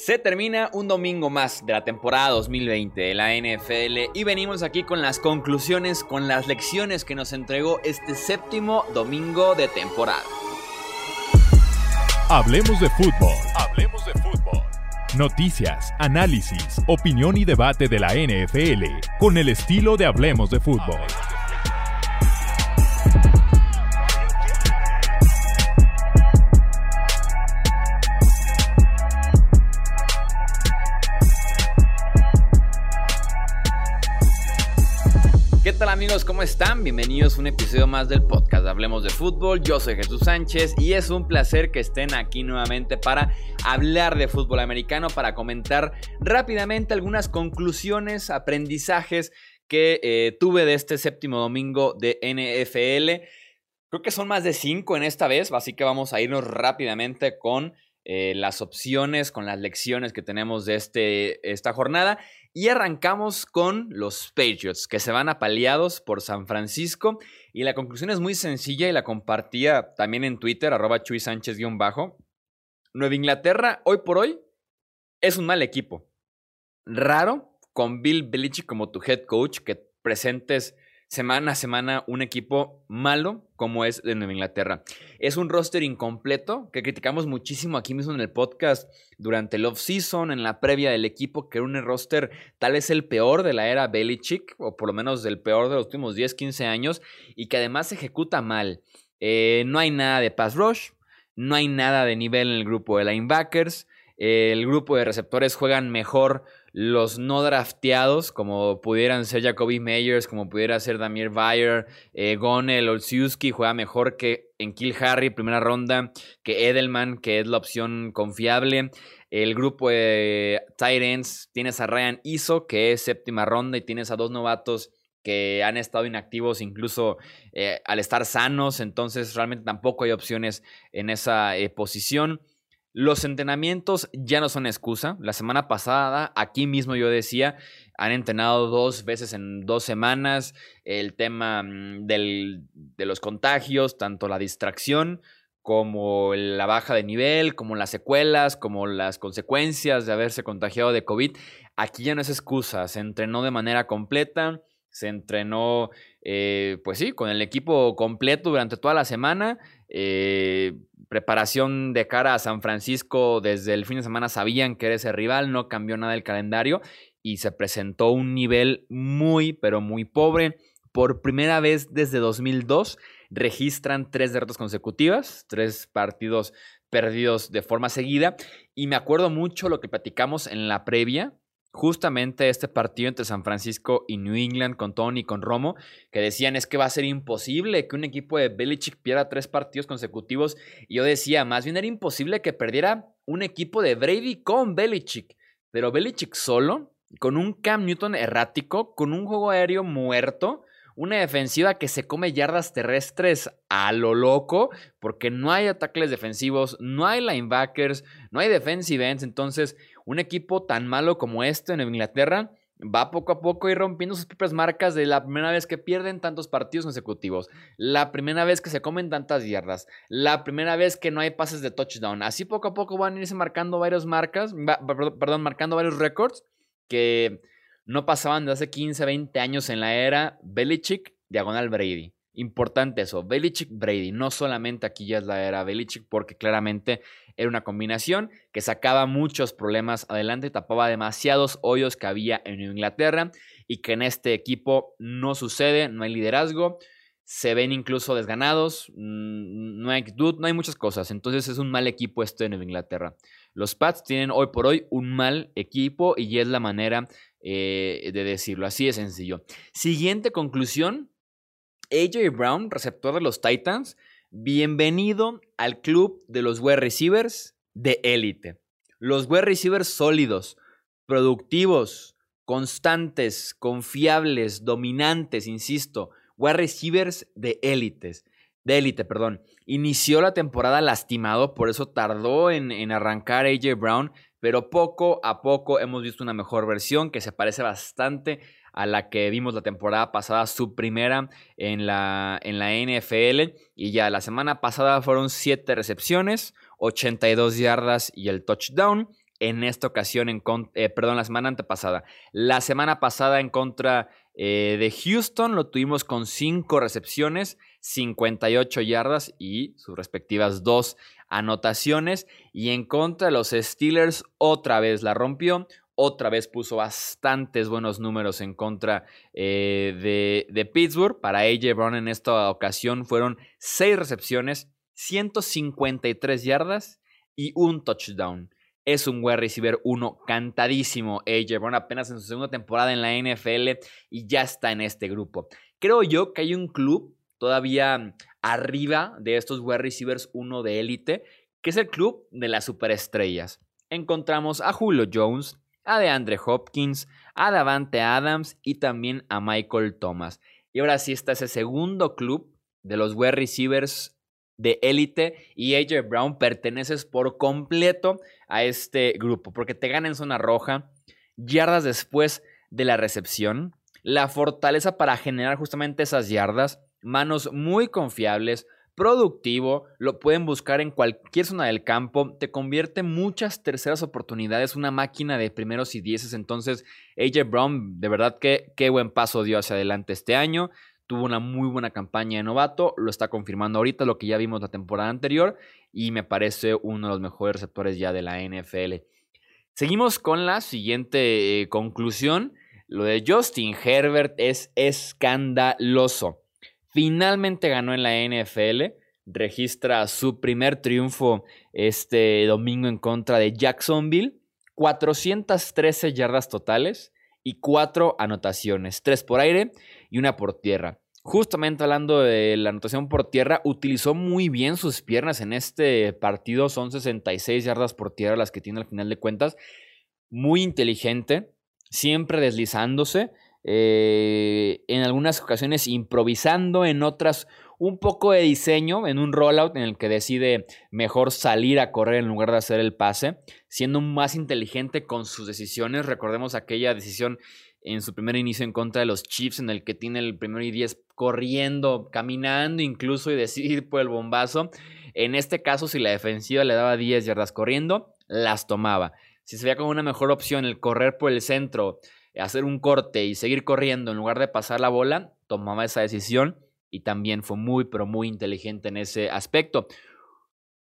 Se termina un domingo más de la temporada 2020 de la NFL y venimos aquí con las conclusiones, con las lecciones que nos entregó este séptimo domingo de temporada. Hablemos de fútbol. Hablemos de fútbol. Noticias, análisis, opinión y debate de la NFL con el estilo de Hablemos de fútbol. amigos? ¿Cómo están? Bienvenidos a un episodio más del podcast Hablemos de Fútbol. Yo soy Jesús Sánchez y es un placer que estén aquí nuevamente para hablar de fútbol americano, para comentar rápidamente algunas conclusiones, aprendizajes que eh, tuve de este séptimo domingo de NFL. Creo que son más de cinco en esta vez, así que vamos a irnos rápidamente con eh, las opciones, con las lecciones que tenemos de este, esta jornada. Y arrancamos con los Patriots, que se van apaleados por San Francisco. Y la conclusión es muy sencilla y la compartía también en Twitter, arroba Chuy Sánchez-bajo. Nueva Inglaterra, hoy por hoy, es un mal equipo. Raro, con Bill Belichick como tu head coach, que presentes semana a semana un equipo malo como es de Nueva Inglaterra. Es un roster incompleto que criticamos muchísimo aquí mismo en el podcast durante el off-season, en la previa del equipo, que era un roster tal vez el peor de la era Belichick, o por lo menos del peor de los últimos 10, 15 años, y que además se ejecuta mal. Eh, no hay nada de pass rush, no hay nada de nivel en el grupo de linebackers. el grupo de receptores juegan mejor los no drafteados, como pudieran ser Jacoby Meyers, como pudiera ser Damir Bayer, eh, Gonel, Olsiuski, juega mejor que en Kill Harry, primera ronda, que Edelman, que es la opción confiable. El grupo de Titans, tienes a Ryan Iso, que es séptima ronda, y tienes a dos novatos que han estado inactivos incluso eh, al estar sanos, entonces realmente tampoco hay opciones en esa eh, posición. Los entrenamientos ya no son excusa. La semana pasada, aquí mismo yo decía, han entrenado dos veces en dos semanas. El tema mm, de los contagios, tanto la distracción como la baja de nivel, como las secuelas, como las consecuencias de haberse contagiado de COVID. Aquí ya no es excusa. Se entrenó de manera completa. Se entrenó, eh, pues sí, con el equipo completo durante toda la semana. Eh, preparación de cara a San Francisco desde el fin de semana sabían que era ese rival, no cambió nada el calendario y se presentó un nivel muy, pero muy pobre. Por primera vez desde 2002 registran tres derrotas consecutivas, tres partidos perdidos de forma seguida. Y me acuerdo mucho lo que platicamos en la previa, justamente este partido entre San Francisco y New England con Tony y con Romo, que decían es que va a ser imposible que un equipo de Belichick pierda tres partidos consecutivos. Y yo decía, más bien era imposible que perdiera un equipo de Brady con Belichick. Pero Belichick solo, con un Cam Newton errático, con un juego aéreo muerto, una defensiva que se come yardas terrestres a lo loco, porque no hay ataques defensivos, no hay linebackers, no hay defensive ends, entonces un equipo tan malo como este en Inglaterra va poco a poco a ir rompiendo sus propias marcas de la primera vez que pierden tantos partidos consecutivos, la primera vez que se comen tantas yardas, la primera vez que no hay pases de touchdown. Así poco a poco van a irse marcando varias marcas, perdón, marcando varios récords que no pasaban de hace 15, 20 años en la era Belichick, diagonal Brady. Importante eso, Belichick Brady, no solamente aquí ya es la era Belichick, porque claramente era una combinación que sacaba muchos problemas adelante tapaba demasiados hoyos que había en Inglaterra y que en este equipo no sucede, no hay liderazgo, se ven incluso desganados, mm, no hay actitud, no hay muchas cosas. Entonces es un mal equipo este en Inglaterra. Los Pats tienen hoy por hoy un mal equipo y es la manera eh, de decirlo. Así de sencillo. Siguiente conclusión AJ Brown, receptor de los Titans, bienvenido al club de los wide receivers de élite. Los wide receivers sólidos, productivos, constantes, confiables, dominantes, insisto, wide receivers de élites. De élite, perdón. Inició la temporada lastimado, por eso tardó en, en arrancar AJ Brown, pero poco a poco hemos visto una mejor versión que se parece bastante a la que vimos la temporada pasada, su primera en la, en la NFL. Y ya la semana pasada fueron 7 recepciones, 82 yardas y el touchdown. en esta ocasión, en eh, perdón, la semana antepasada. La semana pasada en contra eh, de Houston lo tuvimos con 5 recepciones, 58 yardas y sus respectivas 2 anotaciones. Y en contra de los Steelers otra vez la rompió. Otra vez puso bastantes buenos números en contra eh, de, Pittsburgh. Para AJ Brown en esta ocasión fueron 6 recepciones, 153 yardas y un touchdown. Es un wide receiver uno cantadísimo. AJ Brown apenas en su segunda temporada en la NFL y ya está en este grupo. Creo yo que hay un club todavía arriba de estos wide receivers uno de élite, que es el club de las superestrellas. Encontramos a Julio Jones, a DeAndre Hopkins, a Davante Adams y también a Michael Thomas. Y ahora sí está ese segundo club de los wide receivers de élite y AJ Brown perteneces por completo a este grupo porque te gana en zona roja, yardas después de la recepción, la fortaleza para generar justamente esas yardas, manos muy confiables, productivo, lo pueden buscar en cualquier zona del campo, te convierte muchas terceras oportunidades, una máquina de primeros y dieces, entonces AJ Brown de verdad que qué buen paso dio hacia adelante este año, tuvo una muy buena campaña de novato, lo está confirmando ahorita lo que ya vimos la temporada anterior y me parece uno de los mejores receptores ya de la NFL. Seguimos con la siguiente eh, conclusión. Lo de Justin Herbert es escandaloso. Finalmente ganó en la NFL, registra su primer triunfo este domingo en contra de Jacksonville, 413 yardas totales y 4 anotaciones, 3 por aire y una por tierra. Justamente hablando de la anotación por tierra, utilizó muy bien sus piernas en este partido. Son 66 yardas por tierra las que tiene al final de cuentas. Muy inteligente, siempre deslizándose. Eh, en algunas ocasiones improvisando, en otras un poco de diseño, en un rollout en el que decide mejor salir a correr en lugar de hacer el pase, siendo más inteligente con sus decisiones. Recordemos aquella decisión en su primer inicio en contra de los Chiefs, en el que tiene el primero y diez corriendo, caminando incluso y decidir por el bombazo. En este caso, si la defensiva le daba 10 yardas corriendo, las tomaba. Si se veía como una mejor opción el correr por el centro, hacer un corte y seguir corriendo en lugar de pasar la bola, tomaba esa decisión y también fue muy, pero muy inteligente en ese aspecto.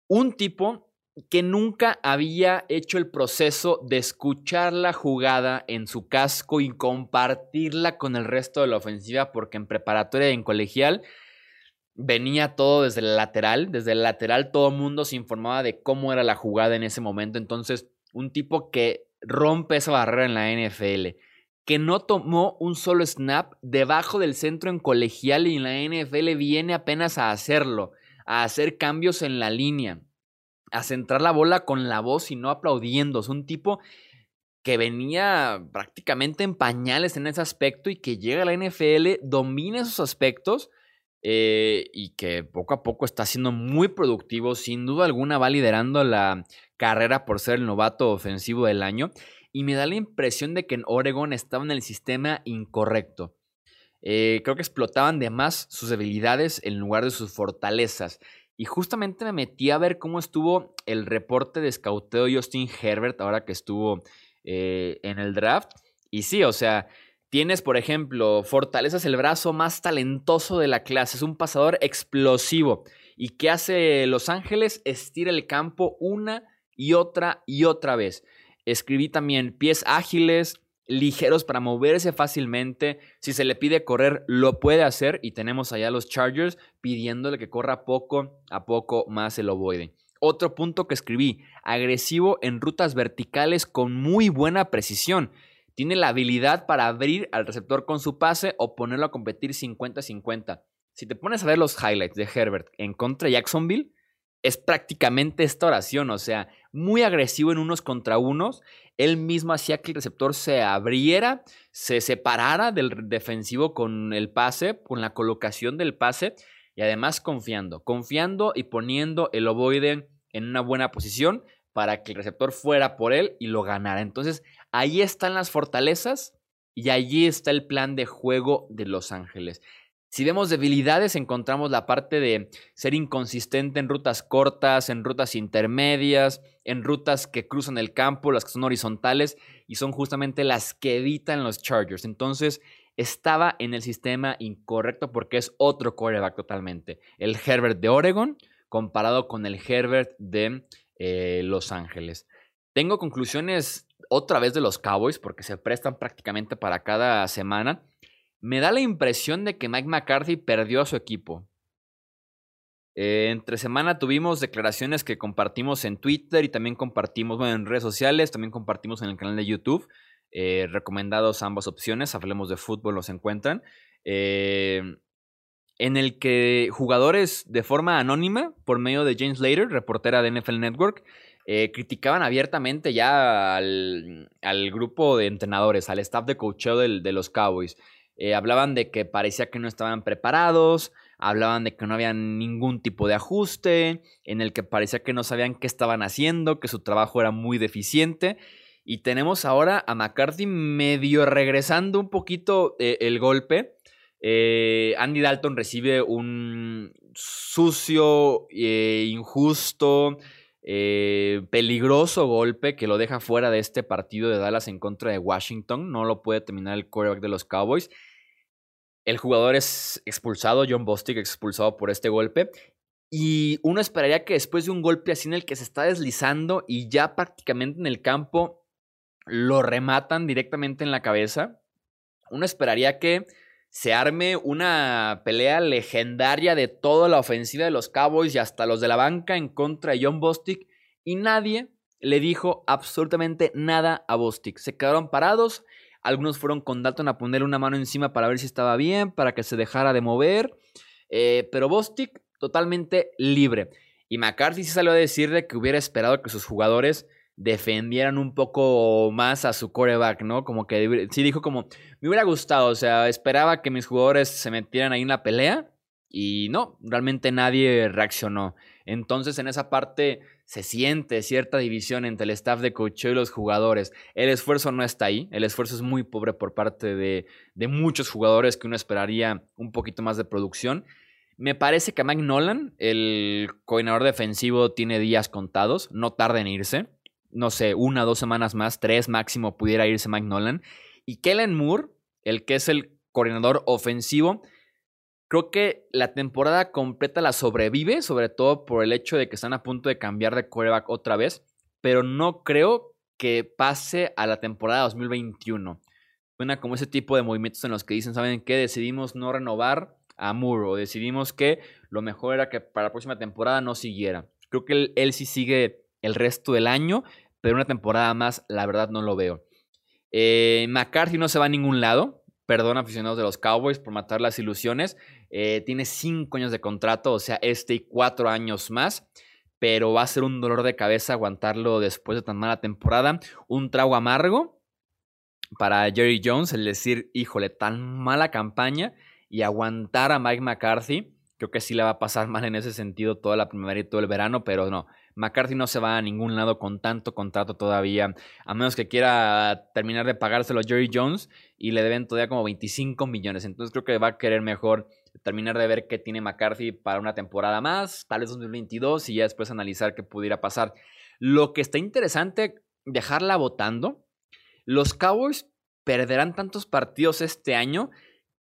Un tipo que nunca había hecho el proceso de escuchar la jugada en su casco y compartirla con el resto de la ofensiva, porque en preparatoria y en colegial venía todo desde el lateral, desde el lateral todo el mundo se informaba de cómo era la jugada en ese momento, entonces un tipo que rompe esa barrera en la NFL, que no tomó un solo snap debajo del centro en colegial y en la NFL viene apenas a hacerlo, a hacer cambios en la línea a centrar la bola con la voz y no aplaudiendo. Es un tipo que venía prácticamente en pañales en ese aspecto y que llega a la NFL, domina esos aspectos eh, y que poco a poco está siendo muy productivo. Sin duda alguna va liderando la carrera por ser el novato ofensivo del año. Y me da la impresión de que en Oregon estaba en el sistema incorrecto. Eh, creo que explotaban de más sus debilidades en lugar de sus fortalezas. Y justamente me metí a ver cómo estuvo el reporte de scouteo de Justin Herbert ahora que estuvo eh, en el draft. Y sí, o sea, tienes, por ejemplo, fortalezas el brazo más talentoso de la clase. Es un pasador explosivo. ¿Y qué hace Los Ángeles? Estira el campo una y otra y otra vez. Escribí también pies ágiles, ligeros para moverse fácilmente. Si se le pide correr, lo puede hacer. Y tenemos allá los Chargers pidiéndole que corra poco a poco más el ovoide. Otro punto que escribí, agresivo en rutas verticales con muy buena precisión. Tiene la habilidad para abrir al receptor con su pase o ponerlo a competir 50-50. Si te pones a ver los highlights de Herbert en contra de Jacksonville, es prácticamente esta oración, o sea, muy agresivo en unos contra unos. Él mismo hacía que el receptor se abriera, se separara del defensivo con el pase, con la colocación del pase y además confiando, confiando y poniendo el ovoide en una buena posición para que el receptor fuera por él y lo ganara. Entonces, ahí están las fortalezas y allí está el plan de juego de Los Ángeles. Si vemos debilidades, encontramos la parte de ser inconsistente en rutas cortas, en rutas intermedias, en rutas que cruzan el campo, las que son horizontales, y son justamente las que evitan los Chargers. Entonces, estaba en el sistema incorrecto porque es otro quarterback totalmente. El Herbert de Oregon comparado con el Herbert de eh, Los Ángeles. Tengo conclusiones otra vez de los Cowboys porque se prestan prácticamente para cada semana. Me da la impresión de que Mike McCarthy perdió a su equipo. Eh, entre semana tuvimos declaraciones que compartimos en Twitter y también compartimos en redes sociales, también compartimos en el canal de YouTube. Eh, recomendados ambas opciones, hablemos de fútbol, los encuentran. Eh, en el que jugadores de forma anónima, por medio de James Slater, reportera de NFL Network, criticaban abiertamente ya al, grupo de entrenadores, al staff de coacheo de los Cowboys. Hablaban de que parecía que no estaban preparados, hablaban de que no había ningún tipo de ajuste, en el que parecía que no sabían qué estaban haciendo, que su trabajo era muy deficiente. Y tenemos ahora a McCarthy medio regresando un poquito eh, el golpe. Eh, Andy Dalton recibe un sucio, eh, injusto, peligroso golpe que lo deja fuera de este partido de Dallas en contra de Washington. No lo puede terminar el quarterback de los Cowboys. El jugador es expulsado, John Bostic expulsado por este golpe. Y uno esperaría que después de un golpe así en el que se está deslizando y ya prácticamente en el campo lo rematan directamente en la cabeza, uno esperaría que se arme una pelea legendaria de toda la ofensiva de los Cowboys y hasta los de la banca en contra de John Bostic y nadie le dijo absolutamente nada a Bostic. Se quedaron parados algunos fueron con Dalton a ponerle una mano encima para ver si estaba bien, para que se dejara de mover. Eh, pero Bostic totalmente libre. Y McCarthy sí salió a decirle que hubiera esperado que sus jugadores defendieran un poco más a su coreback, ¿no? Como que sí dijo como, me hubiera gustado, o sea, esperaba que mis jugadores se metieran ahí en la pelea y no, realmente nadie reaccionó. Entonces en esa parte se siente cierta división entre el staff de coach y los jugadores. El esfuerzo no está ahí, el esfuerzo es muy pobre por parte de, muchos jugadores que uno esperaría un poquito más de producción. Me parece que Mike Nolan, el coordinador defensivo, tiene días contados, no tarda en irse. No sé, una, dos semanas más, tres máximo pudiera irse Mike Nolan. Y Kellen Moore, el que es el coordinador ofensivo, Creo que la temporada completa la sobrevive, sobre todo por el hecho de que están a punto de cambiar de quarterback otra vez, pero no creo que pase a la temporada 2021. Suena como ese tipo de movimientos en los que dicen, ¿saben qué? Decidimos no renovar a Moore o decidimos que lo mejor era que para la próxima temporada no siguiera. Creo que él, sí sigue el resto del año, pero una temporada más, la verdad, no lo veo. Eh, McCarthy no se va a ningún lado. Perdón, aficionados de los Cowboys, por matar las ilusiones. Eh, tiene cinco años de contrato, o sea, este y cuatro años más. Pero va a ser un dolor de cabeza aguantarlo después de tan mala temporada. Un trago amargo para Jerry Jones, el decir, híjole, tan mala campaña y aguantar a Mike McCarthy. Creo que sí le va a pasar mal en ese sentido toda la primavera y todo el verano, pero no. McCarthy no se va a ningún lado con tanto contrato todavía, a menos que quiera terminar de pagárselo a Jerry Jones y le deben todavía como 25 millones. Entonces creo que va a querer mejor terminar de ver qué tiene McCarthy para una temporada más, tal vez 2022, y ya después analizar qué pudiera pasar. Lo que está interesante, dejarla votando. Los Cowboys perderán tantos partidos este año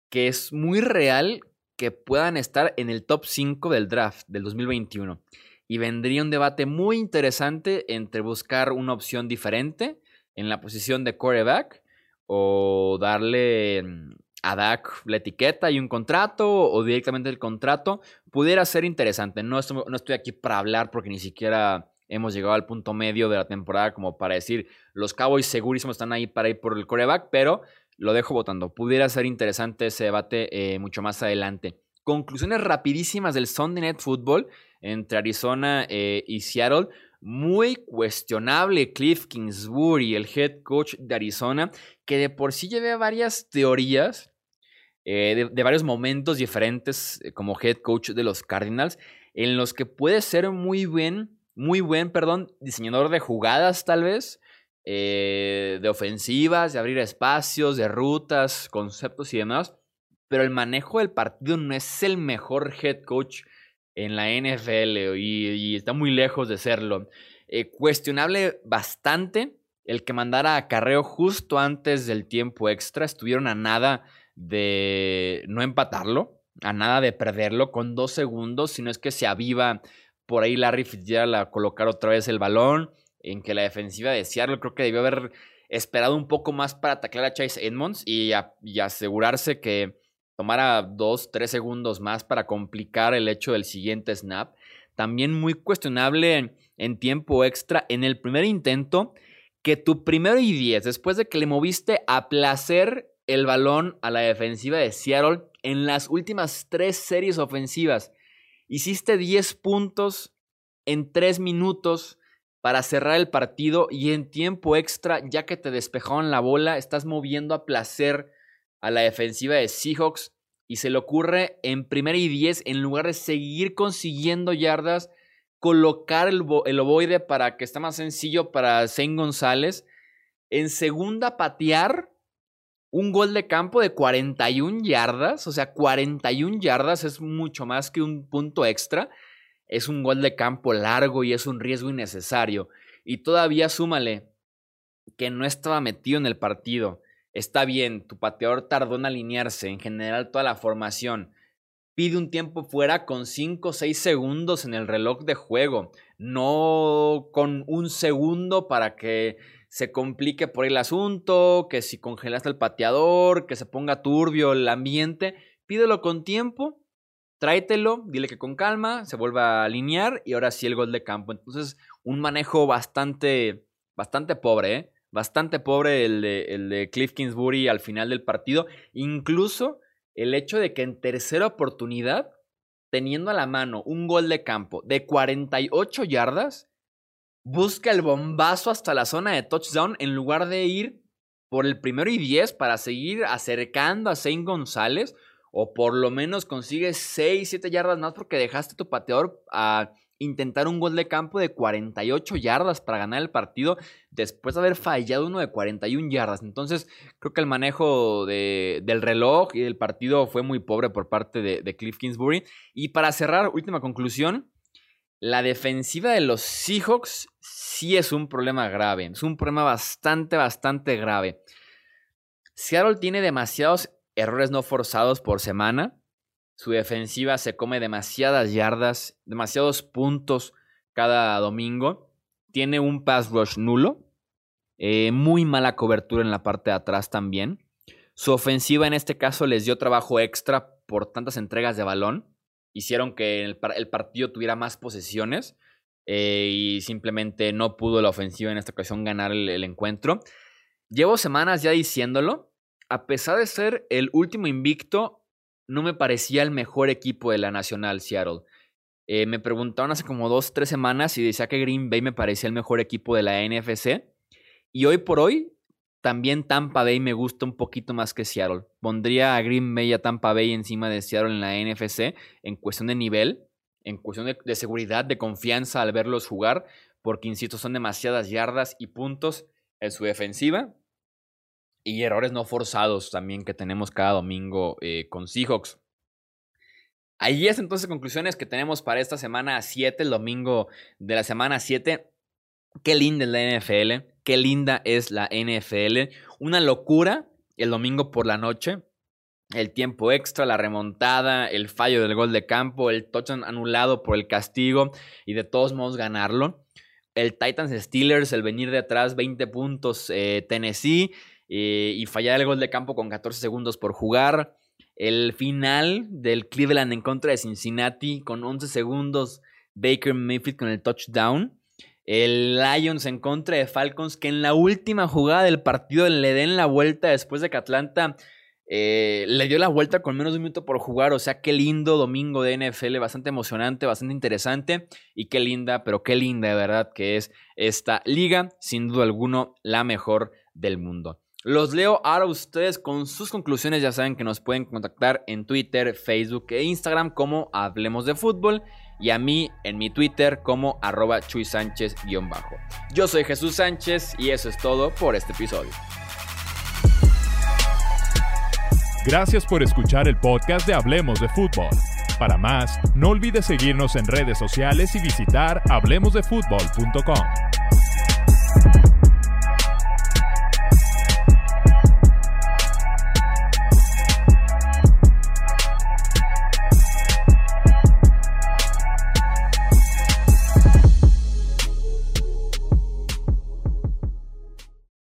que es muy real que puedan estar en el top 5 del draft del 2021. Y vendría un debate muy interesante entre buscar una opción diferente en la posición de quarterback o darle mm, a Dak la etiqueta y un contrato o directamente el contrato, pudiera ser interesante. No estoy, no estoy aquí para hablar porque ni siquiera hemos llegado al punto medio de la temporada como para decir los Cowboys segurísimos están ahí para ir por el coreback, pero lo dejo votando. Pudiera ser interesante ese debate eh, mucho más adelante. Conclusiones rapidísimas del Sunday Night Football entre Arizona eh, y Seattle. Muy cuestionable Cliff Kingsbury, el head coach de Arizona, que de por sí lleva varias teorías eh, de, varios momentos diferentes eh, como head coach de los Cardinals, en los que puede ser muy buen, muy buen, perdón, diseñador de jugadas tal vez, eh, de ofensivas, de abrir espacios, de rutas, conceptos y demás, pero el manejo del partido no es el mejor head coach en la NFL y, está muy lejos de serlo. Cuestionable bastante el que mandara a Carreo justo antes del tiempo extra. Estuvieron a nada de no empatarlo, a nada de perderlo con dos segundos, sino es que se aviva por ahí Larry Fitzgerald a colocar otra vez el balón, en que la defensiva de Seattle creo que debió haber esperado un poco más para atacar a Chase Edmonds y, asegurarse que tomara dos, tres segundos más para complicar el hecho del siguiente snap. También muy cuestionable en, tiempo extra en el primer intento que tu primero y diez, después de que le moviste a placer el balón a la defensiva de Seattle en las últimas tres series ofensivas, hiciste 10 puntos en tres minutos para cerrar el partido y en tiempo extra, ya que te despejaron la bola, estás moviendo a placer a la defensiva de Seahawks y se le ocurre en primera y diez, en lugar de seguir consiguiendo yardas, colocar el, el ovoide para que esté más sencillo para Zane González. En segunda, patear un gol de campo de 41 yardas. O sea, 41 yardas es mucho más que un punto extra. Es un gol de campo largo y es un riesgo innecesario. Y todavía súmale que no estaba metido en el partido Está bien, tu pateador tardó en alinearse, en general toda la formación. Pide un tiempo fuera con 5 o 6 segundos en el reloj de juego, no con un segundo para que se complique por el asunto, que si congelaste el pateador, que se ponga turbio el ambiente. Pídelo con tiempo, tráetelo, dile que con calma, se vuelva a alinear y ahora sí el gol de campo. Entonces, un manejo bastante, bastante pobre, ¿eh? bastante pobre el de, el de Cliff Kingsbury al final del partido. Incluso el hecho de que en tercera oportunidad, teniendo a la mano un gol de campo de 48 yardas, busca el bombazo hasta la zona de touchdown en lugar de ir por el primero y 10 para seguir acercando a Zane González o por lo menos consigue 6, 7 yardas más porque dejaste tu pateador a intentar un gol de campo de 48 yardas para ganar el partido después de haber fallado uno de 41 yardas. Entonces, creo que el manejo del reloj y del partido fue muy pobre por parte de, Cliff Kingsbury. Y para cerrar, última conclusión, la defensiva de los Seahawks sí es un problema grave, es un problema bastante, bastante grave. Seattle tiene demasiados errores no forzados por semana. Su defensiva se come demasiadas yardas, demasiados puntos cada domingo. Tiene un pass rush nulo. Eh, muy mala cobertura en la parte de atrás también. Su ofensiva en este caso les dio trabajo extra por tantas entregas de balón. Hicieron que el, partido tuviera más posesiones. Eh, y simplemente no pudo la ofensiva en esta ocasión ganar el encuentro. Llevo semanas ya diciéndolo. A pesar de ser el último invicto, no me parecía el mejor equipo de la Nacional Seattle. Eh, me preguntaron hace como dos, tres semanas y decía que Green Bay me parecía el mejor equipo de la NFC. Y hoy por hoy, también Tampa Bay me gusta un poquito más que Seattle. Pondría a Green Bay y a Tampa Bay encima de Seattle en la NFC en cuestión de nivel, en cuestión de, seguridad, de confianza al verlos jugar, porque insisto, son demasiadas yardas y puntos en su defensiva y errores no forzados también que tenemos cada domingo eh, con Seahawks. Ahí es entonces conclusiones que tenemos para esta semana 7, el domingo de la semana 7. Qué linda es la NFL, qué linda es la NFL. Una locura el domingo por la noche. El tiempo extra, la remontada, el fallo del gol de campo, el touchdown anulado por el castigo y de todos modos ganarlo. El Titans Steelers, el venir de atrás, 20 puntos eh, Tennessee eh, y fallar el gol de campo con 14 segundos por jugar. El final del Cleveland en contra de Cincinnati con 11 segundos. Baker Mayfield con el touchdown. El Lions en contra de Falcons que en la última jugada del partido le den la vuelta después de que Atlanta eh, le dio la vuelta con menos de un minuto por jugar. O sea, qué lindo domingo de NFL, bastante emocionante, bastante interesante. Y qué linda, pero qué linda de verdad que es esta liga. Sin duda alguno, la mejor del mundo. Los leo ahora ustedes con sus conclusiones. Ya saben que nos pueden contactar en Twitter, Facebook e Instagram como Hablemos de Fútbol. Y a mí en mi Twitter como arroba Chuy Sánchez-bajo. Yo soy Jesús Sánchez y eso es todo por este episodio. Gracias por escuchar el podcast de Hablemos de Fútbol. Para más, no olvides seguirnos en redes sociales y visitar hablemosdefutbol.com.